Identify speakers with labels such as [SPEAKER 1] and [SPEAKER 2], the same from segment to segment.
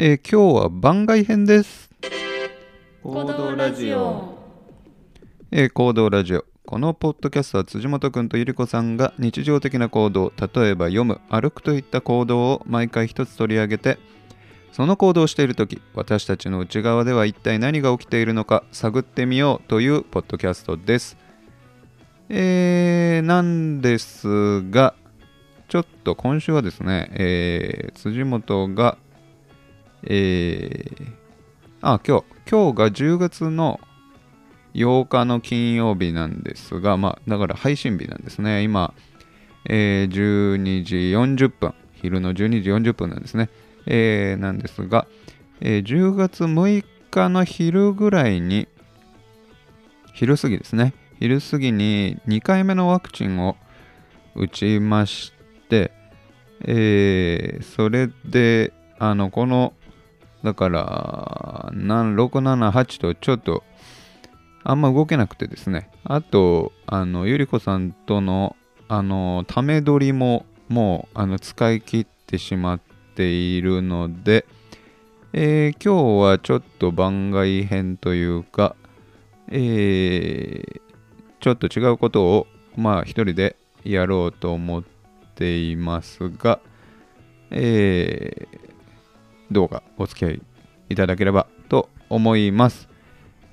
[SPEAKER 1] えー今日は番外編です。
[SPEAKER 2] 行動ラジオ
[SPEAKER 1] えー行動ラジオ。このポッドキャストは辻本くんとゆりこさんが日常的な行動、例えば読む、歩くといった行動を毎回一つ取り上げて、その行動をしているとき、私たちの内側では一体何が起きているのか探ってみようというポッドキャストです。えー、なんですが、ちょっと今週はですね、えー辻本が、えー、あ、今日、今日が10月の8日の金曜日なんですが、まあ、だから配信日なんですね。今、えー12時40分、昼の12時40分なんですね。えーなんですが、えー10月6日の昼ぐらいに、昼過ぎですね。昼過ぎに2回目のワクチンを打ちまして、えーそれで、あの、この、だから、な678とちょっと、あんま動けなくてですね。あと、あの、ゆりこさんとの、あの、ため撮りも、もう、あの、使い切ってしまっているので、えー今日はちょっと番外編というか、えーちょっと違うことを、まあ、一人でやろうと思っていますが、えーどうかお付き合いいただければと思います。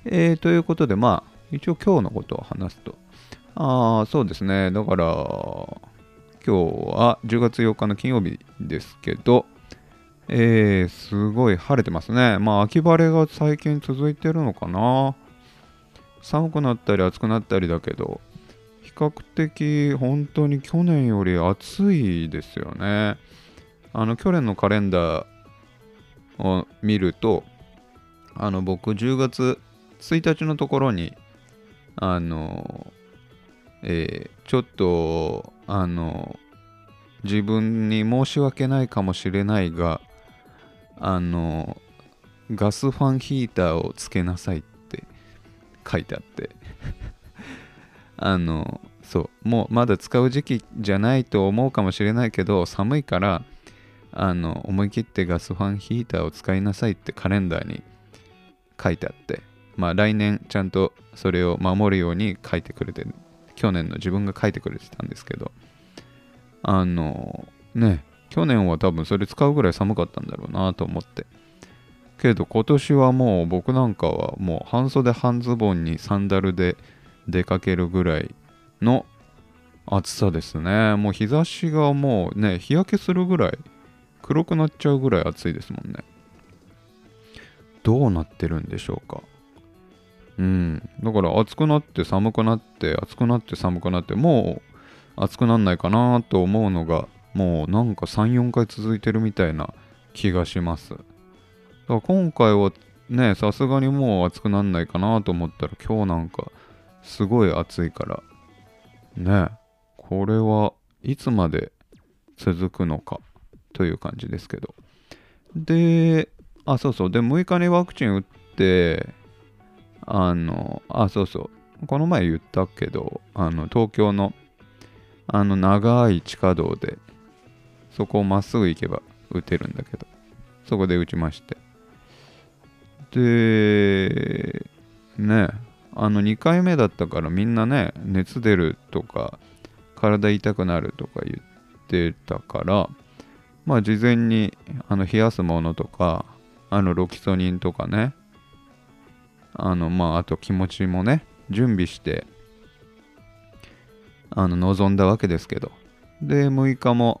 [SPEAKER 1] えーということで、まあ、一応今日のことを話すと。ああ、そうですね。だから、今日は10月8日の金曜日ですけど、えー、すごい晴れてますね。まあ、秋晴れが最近続いてるのかな。寒くなったり暑くなったりだけど、比較的本当に去年より暑いですよね。あの、去年のカレンダーを見ると、あの、僕10月1日のところに、あの、えーちょっと、あの、自分に申し訳ないかもしれないが、あの、ガスファンヒーターをつけなさいって書いてあって、あの、そう、もうまだ使う時期じゃないと思うかもしれないけど、寒いから、あの、思い切ってガスファンヒーターを使いなさいってカレンダーに書いてあって、まあ来年ちゃんとそれを守るように書いてくれて、去年の自分が書いてくれてたんですけど、あの、ね、去年は多分それ使うぐらい寒かったんだろうなと思って。けど今年はもう僕なんかはもう半袖半ズボンにサンダルで出かけるぐらいの暑さですね。もう日差しがもうね、日焼けするぐらい黒くなっちゃうぐらい暑いですもんね。どうなってるんでしょうか。うん。だから暑くなって寒くなって暑くなって寒くなってもう暑くなんないかなと思うのがもうなんか3、4回続いてるみたいな気がします。だから今回はね、さすがにもう暑くなんないかなと思ったら今日なんかすごい暑いからね、これはいつまで続くのかという感じですけど。で、あ、そうそう。で、6日にワクチン打って、あの、あ、そうそう。この前言ったけど、あの、東京の、あの、長い地下道で、そこをまっすぐ行けば打てるんだけど、そこで打ちまして。で、ね、あの、2回目だったからみんなね、熱出るとか、体痛くなるとか言ってたから、まあ事前にあの冷やすものとか、あのロキソニンとかね、あのまああと気持ちもね、準備して、あの臨んだわけですけど。で、6日も、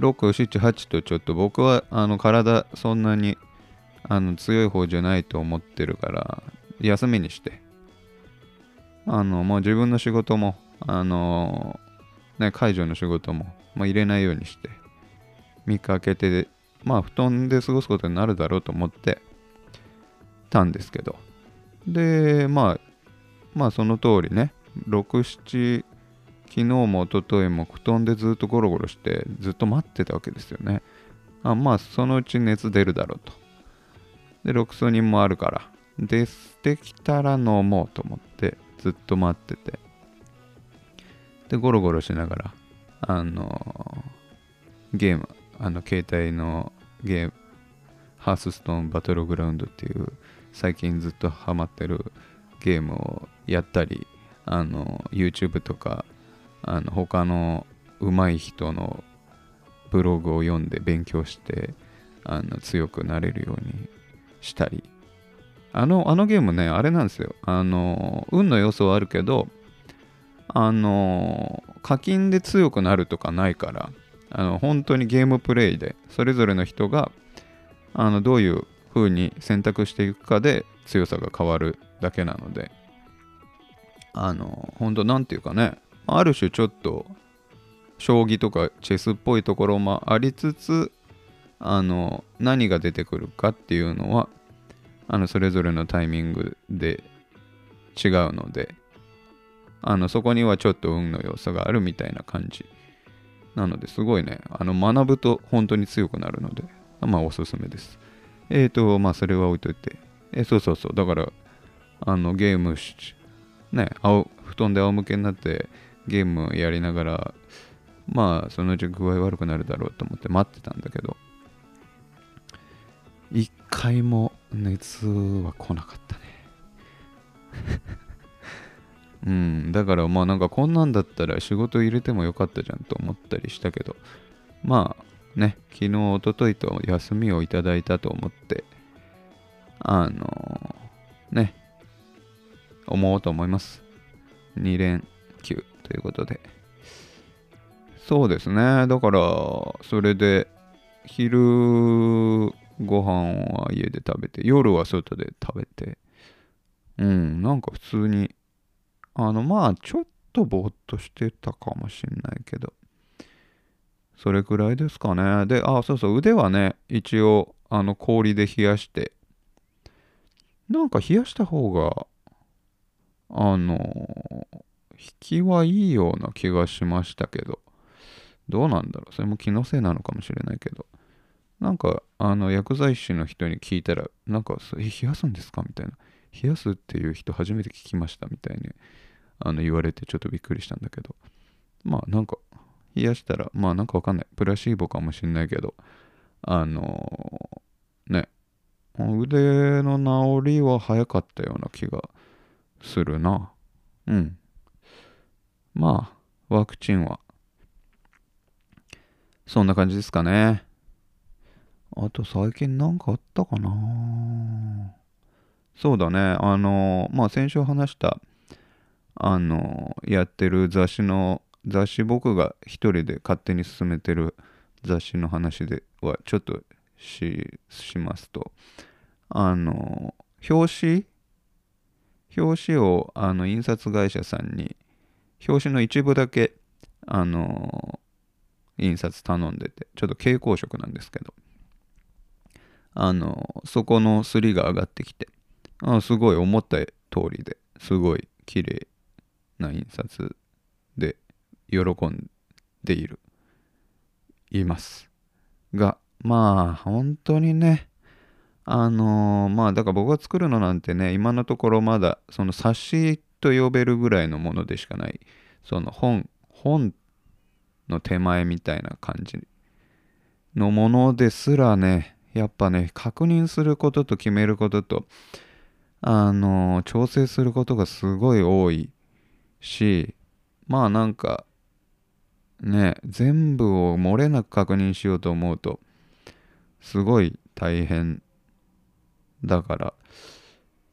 [SPEAKER 1] 6、7、8とちょっと僕はあの体そんなにあの強い方じゃないと思ってるから、休みにして、あのもう自分の仕事も、あのね、解除の仕事も、まあ、入れないようにして、3日空けて、まあ、布団で過ごすことになるだろうと思ってたんですけど。で、まあ、まあ、その通りね、6、7、昨日も一昨日も布団でずっとゴロゴロして、ずっと待ってたわけですよね。あまあ、そのうち熱出るだろうと。で、ロキソニンもあるから。で、できたら飲もうと思って、ずっと待ってて。で、ゴロゴロしながら、あのゲーム、あの、携帯のゲーム、ハースストーンバトルグラウンドっていう最近ずっとハマってるゲームをやったりあの YouTube とかあの他の上手い人のブログを読んで勉強してあの強くなれるようにしたり。あのあのゲームねあれなんですよ。あの運の要素はあるけどあの課金で強くなるとかないからあの本当にゲームプレイでそれぞれの人があのどういう風に選択していくかで強さが変わるだけなのであの本当なんていうかねある種ちょっと将棋とかチェスっぽいところもありつつあの何が出てくるかっていうのはあのそれぞれのタイミングで違うのであのそこにはちょっと運の要素があるみたいな感じなのですごいねあの学ぶと本当に強くなるのでまあおすすめです。えっ、ー、とまあそれは置いといて。えそうそうそう。だからあのゲームしね青布団で仰向けになってゲームやりながらまあそのうち具合悪くなるだろうと思って待ってたんだけど。一回も熱は来なかったね。うん。だからまあなんかこんなんだったら仕事入れてもよかったじゃんと思ったりしたけどまあね昨日おとといと休みをいただいたと思ってあのー、ね思おうと思います。2連休ということで。そうですね。だからそれで昼ご飯は家で食べて夜は外で食べてうんなんか普通にあのまあちょっとぼーっとしてたかもしんないけど。それくらいですかね。であそうそう。腕はね一応あの氷で冷やして。なんか冷やした方があの引きはいいような気がしましたけど。どうなんだろう。それも気のせいなのかもしれないけど。なんかあの薬剤師の人に聞いたらなんか冷やすんですか？みたいな。冷やすっていう人初めて聞きましたみたいに。あの言われてちょっとびっくりしたんだけど。まあなんか冷やしたらまあなんかわかんない。プラシーボかもしんないけど。あのー、ね。腕の治りは早かったような気がするな。うん。まあワクチンは。そんな感じですかね。あと最近なんかあったかな。そうだね。あのまあ先週話したあのやってる雑誌の雑誌僕が一人で勝手に進めてる雑誌の話ではちょっとしますと。あの表紙？表紙をあの印刷会社さんに表紙の一部だけあの印刷頼んでてちょっと蛍光色なんですけど。あのそこのすりが上がってきてあすごい思った通りですごい綺麗な印刷で喜んでいる。いますがまあ本当にねあのー、まあだから僕が作るのなんてね今のところまだその冊子と呼べるぐらいのものでしかない。その本本の手前みたいな感じのものですらねやっぱね確認することと決めることとあのー、調整することがすごい多い。しまあなんかね全部を漏れなく確認しようと思うとすごい大変だから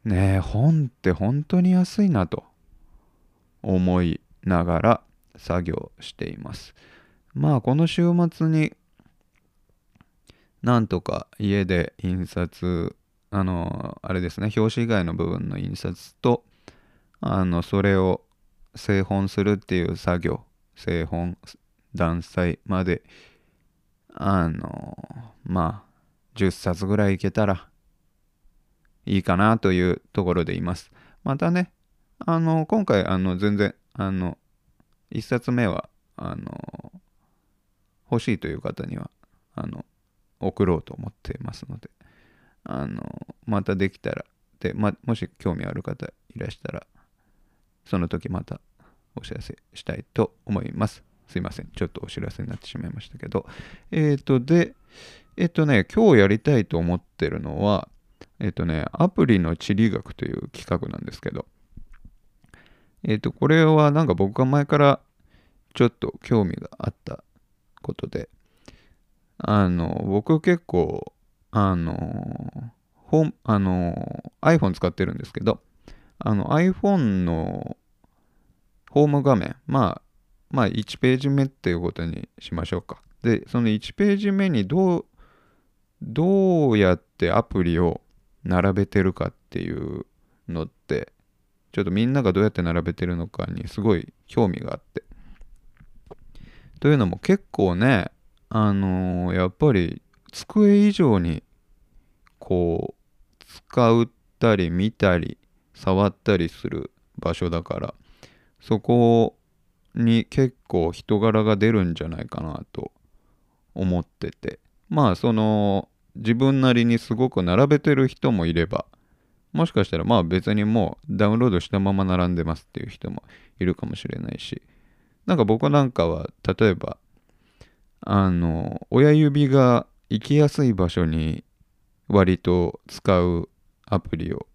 [SPEAKER 1] ね本って本当に安いなと思いながら作業しています。まあこの週末になんとか家で印刷あのあれですね表紙以外の部分の印刷とあのそれを製本するっていう作業製本断裁まであのまあ10冊ぐらいいけたらいいかなというところでいます。またねあの今回あの全然あの1冊目はあの欲しいという方にはあの送ろうと思ってますのであのまたできたらで、ま、もし興味ある方いらしたらその時またお知らせしたいと思います。すいません。ちょっとお知らせになってしまいましたけど。えっ、ー、と、で、えっとね、今日やりたいと思ってるのは、えっとね、アプリの地理学という企画なんですけど、えっと、これはなんか僕が前からちょっと興味があったことで、あの、僕結構、あの、あの iPhone 使ってるんですけど、あの iPhone のホーム画面、まあ、まあ1ページ目っていうことにしましょうか。で、その1ページ目にどう、どうやってアプリを並べてるかっていうのって、ちょっとみんながどうやって並べてるのかにすごい興味があって。というのも結構ね、あのー、やっぱり机以上にこう使ったり見たり触ったりする場所だからそこに結構人柄が出るんじゃないかなと思ってて。まあその自分なりにすごく並べてる人もいればもしかしたらまあ別にもうダウンロードしたまま並んでますっていう人もいるかもしれないしなんか僕なんかは例えばあの親指が行きやすい場所に割と使うアプリを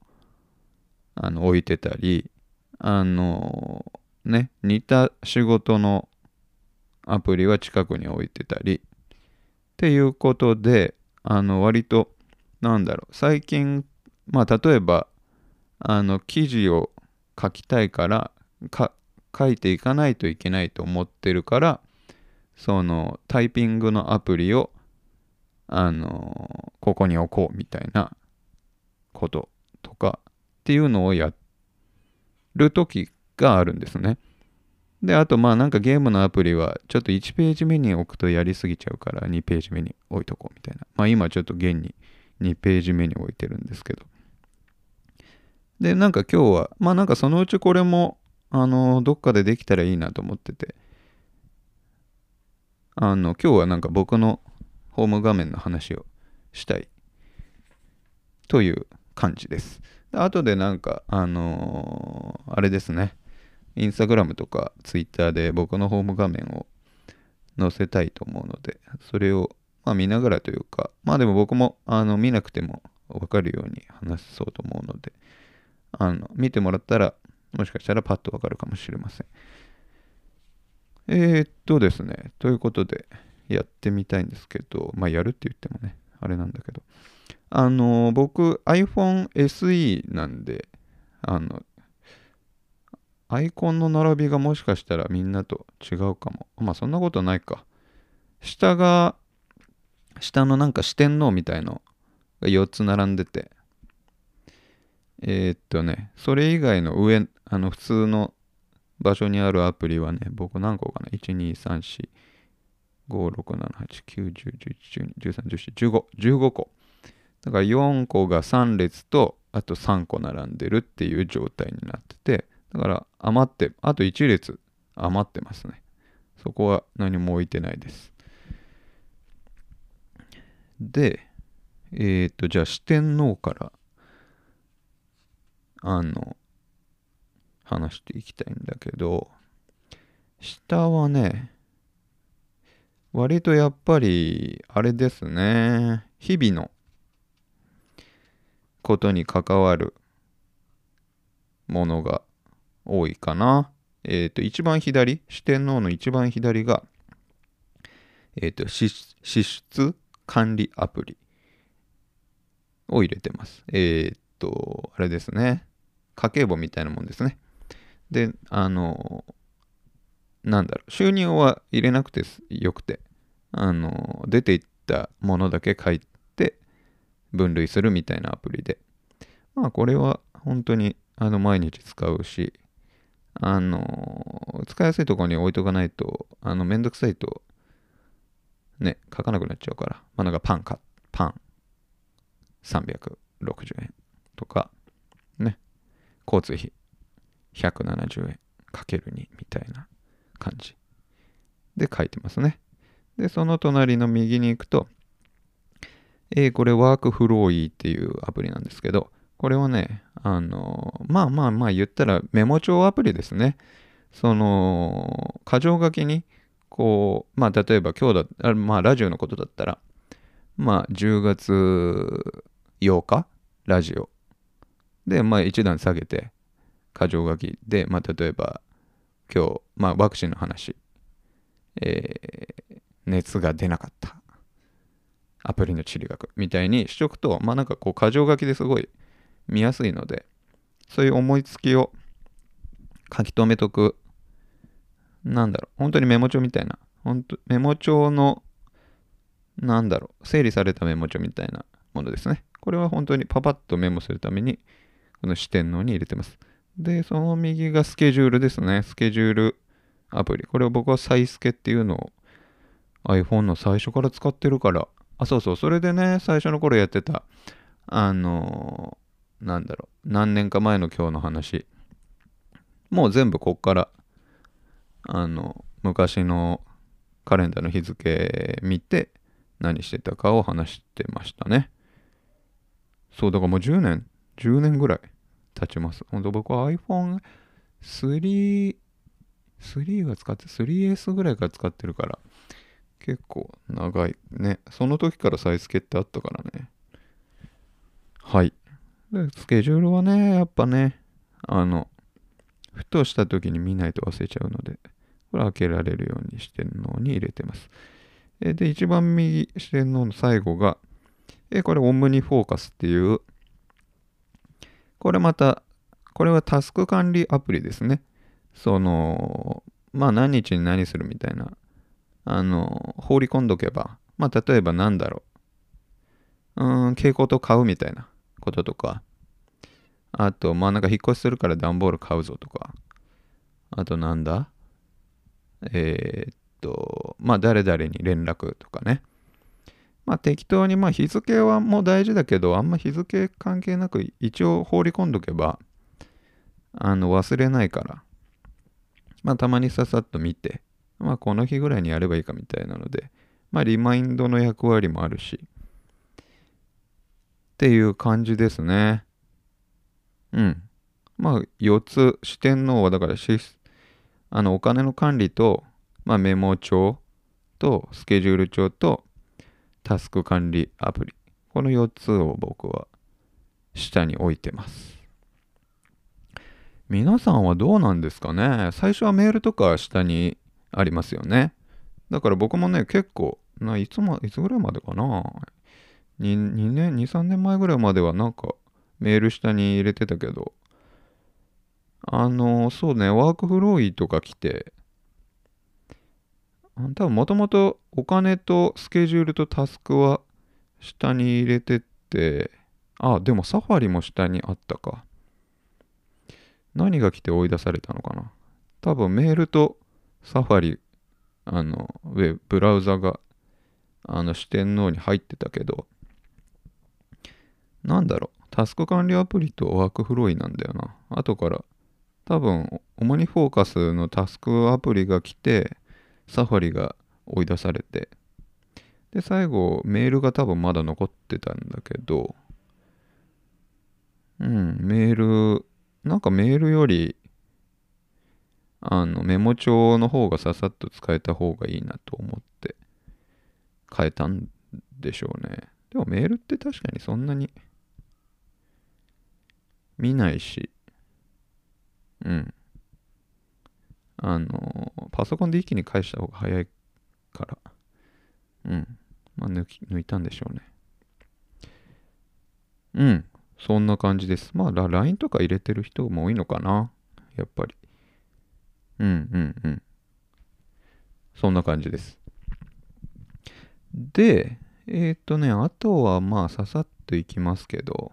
[SPEAKER 1] あの置いてたりあのね似た仕事のアプリは近くに置いてたりっていうことであの割となんだろう最近まあ例えばあの記事を書きたいから書いていかないといけないと思ってるからそのタイピングのアプリをあのここに置こうみたいなこととかっていうのをやる時があるんですね。で、あとまあなんかゲームのアプリはちょっと1ページ目に置くとやりすぎちゃうから2ページ目に置いとこうみたいな。まあ今ちょっと現に2ページ目に置いてるんですけど。で、なんか今日は、まあなんかそのうちこれも、あの、どっかでできたらいいなと思ってて、あの、今日はなんか僕のホーム画面の話をしたいという感じです。で後でなんか、あのー、あれですね、インスタグラムとかツイッターで僕のホーム画面を載せたいと思うので、それを、まあ、見ながらというか、まあでも僕もあの見なくてもわかるように話そうと思うので、あの見てもらったら、もしかしたらパッとわかるかもしれません。えー、っとですね、ということで、やってみたいんですけど、まあやるって言ってもね、あれなんだけど、あの、僕 iPhone SE なんで、あの、アイコンの並びがもしかしたらみんなと違うかも。まあそんなことないか。下が、下のなんか四天王みたいのが4つ並んでて、えー、っとね、それ以外の上、あの普通の場所にあるアプリはね、僕何個かな ?1、2、3、4、5、6、7、8、9、10、11、12、13、14、15、15個。だから4個が3列と、あと3個並んでるっていう状態になってて、だから余って、あと1列余ってますね。そこは何も置いてないです。で、えっ、ー、と、じゃあ四天王から、あの、話していきたいんだけど、下はね、割とやっぱり、あれですね、日々のことに関わるものが多いかな。えっ、ー、と、一番左、四天王の一番左が、えっ、ー、と、支出管理アプリを入れてます。えっ、ー、と、あれですね。家計簿みたいなもんですね。で、あの、なんだろう、収入は入れなくてよくて、あの、出ていったものだけ書いて分類するみたいなアプリで、まあこれは本当にあの毎日使うし、あの、使いやすいところに置いとかないと、あの、めんどくさいと、ね、書かなくなっちゃうから、まあなんかパンか、パン360円とか、ね、交通費170円かける2みたいな感じで書いてますね。で、その隣の右に行くと、えー、これワークフローイーっていうアプリなんですけど、これはね、あの、まあまあまあ言ったらメモ帳アプリですね。その、箇条書きに、こう、まあ例えば今日だ、まあラジオのことだったら、まあ、10月8日、ラジオ。で、まあ、一段下げて、箇条書きで、まあ、例えば、今日、まあ、ワクチンの話、えー熱が出なかった。アプリの地理学みたいにしとくと、まあ、なんかこう、箇条書きですごい見やすいので、そういう思いつきを書き留めとく、なんだろう、本当にメモ帳みたいな、本当メモ帳の、なんだろう、整理されたメモ帳みたいなものですね。これは本当にパパッとメモするために、この四天王に入れてます。で、その右がスケジュールですね。スケジュールアプリ。これを僕はサイスケっていうのを iPhone の最初から使ってるから。あ、そうそう。それでね、最初の頃やってた、あのーなんだろう。何年か前の今日の話。もう全部こっから、あの、昔のカレンダーの日付見て、何してたかを話してましたね。そう、だからもう10年、10年ぐらい経ちます。ほんと僕は iPhone3、3が使って、3S ぐらいから使ってるから、結構長いね。その時からサイズ決ってあったからね。はい。で、スケジュールはね、やっぱね、あの、ふとした時に見ないと忘れちゃうので、これ開けられるようにしてるのに入れてます。えで、一番右四天王の最後が、えこれオムニフォーカスっていう、これまた、これはタスク管理アプリですね。その、まあ何日に何するみたいな、あの、放り込んどけば、まあ例えばなんだろう、うーん、蛍光灯買うみたいなこととか、あと、まあなんか引っ越しするから段ボール買うぞとか、あとなんだ？えーっと、まあ誰々に連絡とかね。まあ適当に、まあ日付はもう大事だけど、あんま日付関係なく一応放り込んどけば、あの忘れないから、まあたまにささっと見て、まあこの日ぐらいにやればいいかみたいなので、まあリマインドの役割もあるし、っていう感じですね。うん。まあ4つ、四天王はだからシスあのお金の管理と、まあ、メモ帳とスケジュール帳とタスク管理アプリ。この4つを僕は下に置いてます。皆さんはどうなんですかね？最初はメールとか下にありますよね。だから僕もね、結構、ないつも、いつぐらいまでかな 2, 2年、2、3年前ぐらいまではなんかメール下に入れてたけど、あの、そうね、ワークフローイとか来て、多分もともとお金とスケジュールとタスクは下に入れてって、あ、でもサファリも下にあったか。何が来て追い出されたのかな。多分メールとサファリ、あの、ウェブ、ブラウザが、あの、四天王に入ってたけど、なんだろう、タスク管理アプリとワークフローイなんだよな。後から多分、オモニフォーカスのタスクアプリが来て、サファリが追い出されて、で、最後、メールが多分まだ残ってたんだけど、うん、メール、なんかメールより、あの、メモ帳の方がささっと使えた方がいいなと思って、変えたんでしょうね。でもメールって確かにそんなに見ないし、うん。あの、パソコンで一気に返した方が早いから、うん。まあ抜き、抜いたんでしょうね。うん。そんな感じです。まあ、LINE とか入れてる人も多いのかな。やっぱり。うんうんうん。そんな感じです。で、えっ、とね、あとはまあ、ささっといきますけど、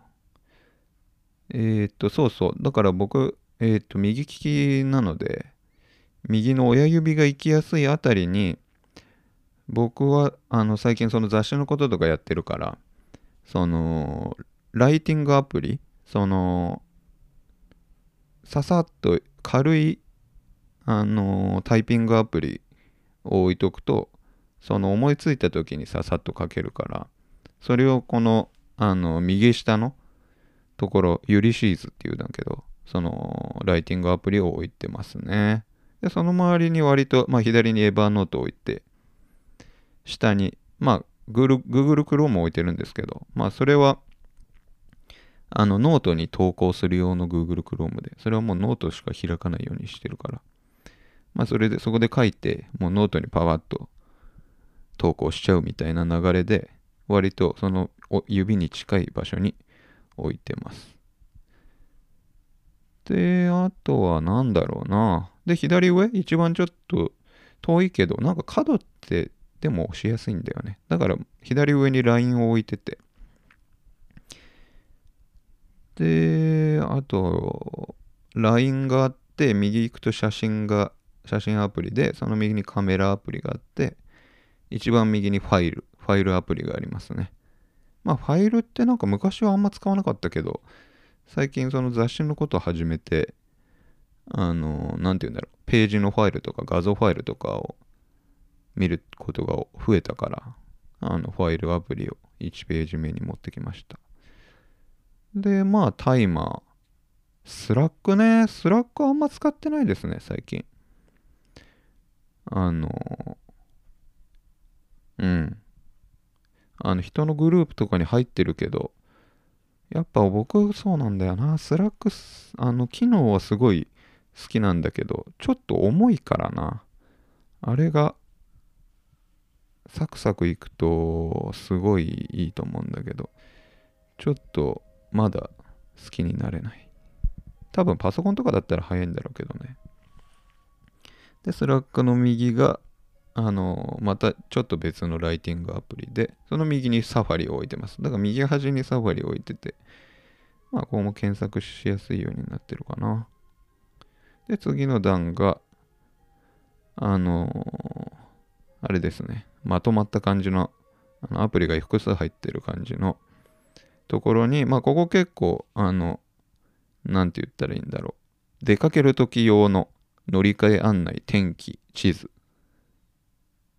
[SPEAKER 1] えっ、と、そうそう。だから僕、えっ、と、右利きなので、右の親指が行きやすいあたりに、僕は、あの、最近その雑誌のこととかやってるから、その、ライティングアプリ、その、ささっと軽い、あの、タイピングアプリを置いとくと、その思いついた時にささっと書けるから、それをこの、あの、右下のところ、ユリシーズっていうんだけど、その、ライティングアプリを置いてますね。で、その周りに割と、まあ、左にエヴァーノートを置いて、下に、まあ、Google, Google Chrome を置いてるんですけど、まあそれはあのノートに投稿する用の Google Chrome で、それはもうノートしか開かないようにしてるから、まあそれで、そこで書いて、もうノートにパワッと投稿しちゃうみたいな流れで、割とその指に近い場所に置いてます。で、あとは何だろうな。で、左上、一番ちょっと遠いけど、なんか角ってでも押しやすいんだよね。だから左上に LINE を置いてて。で、あと、LINE があって、右行くと写真が、写真アプリで、その右にカメラアプリがあって、一番右にファイル、ファイルアプリがありますね。まあ、ファイルってなんか昔はあんま使わなかったけど、最近その雑誌のことを始めて、あの、なんて言うんだろう、ページのファイルとか画像ファイルとかを見ることが増えたから、あの、ファイルアプリを1ページ目に持ってきました。で、まあ、タイマー。 Slack ね、 Slack あんま使ってないですね、最近。あの、うん。あの、人のグループとかに入ってるけど、やっぱ僕そうなんだよな。 Slack さあの、機能はすごい好きなんだけど、ちょっと重いからな。あれが、サクサクいくと、すごいいいと思うんだけど、ちょっと、まだ好きになれない。多分パソコンとかだったら早いんだろうけどね。で、 Slack の右が、あの、またちょっと別のライティングアプリで、その右に Safari を置いてます。だから右端に Safari を置いてて、まあ、ここも検索しやすいようになってるかな。で、次の段が、あのあれですね、まとまった感じの、あのアプリが複数入ってる感じのところに、まあ、ここ結構、あの、なんて言ったらいいんだろう。出かける時用の乗り換え案内、天気、地図、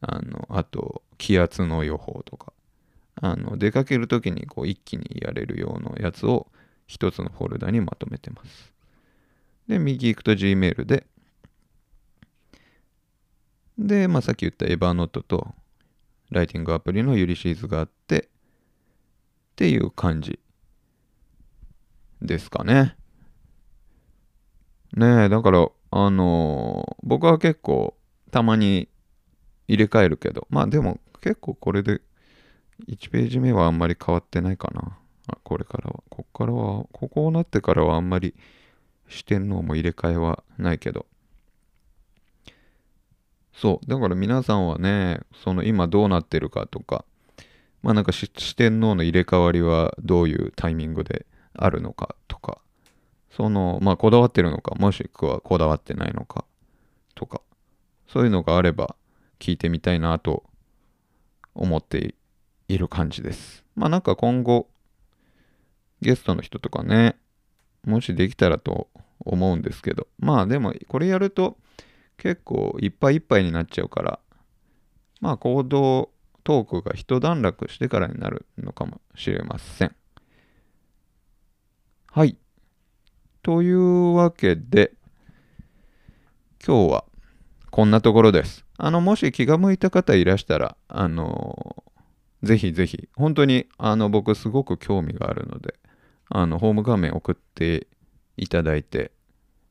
[SPEAKER 1] あの、あと、気圧の予報とか、あの、出かけるときにこう一気にやれるようなやつを一つのフォルダにまとめてます。で、右行くと Gmail で、で、まあ、さっき言ったエヴァノートとライティングアプリのユリシーズがあって、っていう感じですかね。ねえ、だから、あのー、僕は結構たまに入れ替えるけど、まあでも結構これで1ページ目はあんまり変わってないかな。これからは。ここからは、ここをなってからはあんまり四天王も入れ替えはないけど。そう。だから皆さんはね、その今どうなってるかとか、まあなんか四天王の入れ替わりはどういうタイミングであるのかとか、その、まあこだわってるのか、もしくはこだわってないのかとか、そういうのがあれば、聞いてみたいなと思っている感じです。まあなんか今後ゲストの人とかね、もしできたらと思うんですけど、まあでもこれやると結構いっぱいいっぱいになっちゃうから、まあ行動トークが一段落してからになるのかもしれません。はい。というわけで、今日はこんなところです。あの、もし気が向いた方いらしたら、あのー、ぜひぜひ、本当に、あの、僕すごく興味があるので、あの、ホーム画面送っていただいて、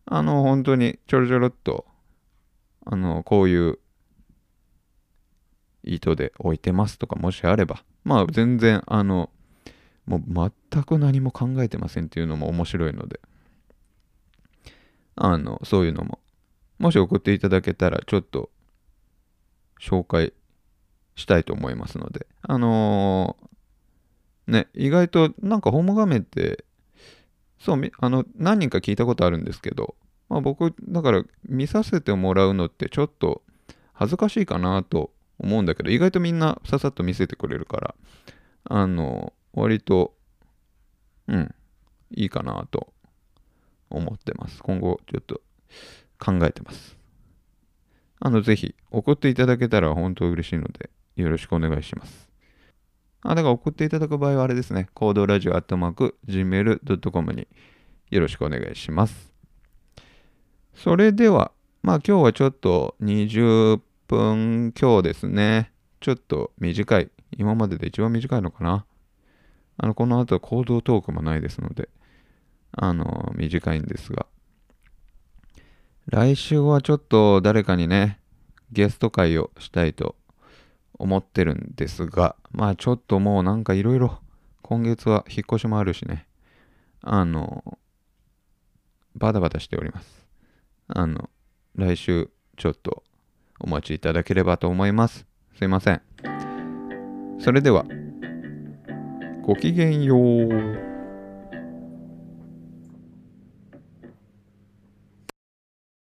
[SPEAKER 1] あの、本当にちょろちょろっと、あの、こういう糸で置いてますとか、もしあれば、まあ、全然、あの、もう全く何も考えてませんっていうのも面白いので、あの、そういうのも、もし送っていただけたら、ちょっと紹介したいと思いますので、あのー、ね、意外となんかホーム画面って、そう、あの、何人か聞いたことあるんですけど、まあ、僕、だから見させてもらうのってちょっと恥ずかしいかなと思うんだけど、意外とみんなささっと見せてくれるから、あの、割と、うん、いいかなと思ってます。今後、ちょっと考えてます。あの、ぜひ送っていただけたら本当嬉しいので、よろしくお願いします。あ、だから送っていただく場合はあれですね、コードラジオアットマーク gmail.com によろしくお願いします。それでは、まあ今日はちょっと20分強ですね。ちょっと短い今までで一番短いのかな。あの、この後行動トークもないですので、あの、短いんですが。来週はちょっと誰かにね、ゲスト会をしたいと思ってるんですが、まあちょっともうなんかいろいろ、今月は引っ越しもあるしね、あの、バタバタしております。あの、来週ちょっとお待ちいただければと思います。すいません。それでは、ごきげんよう。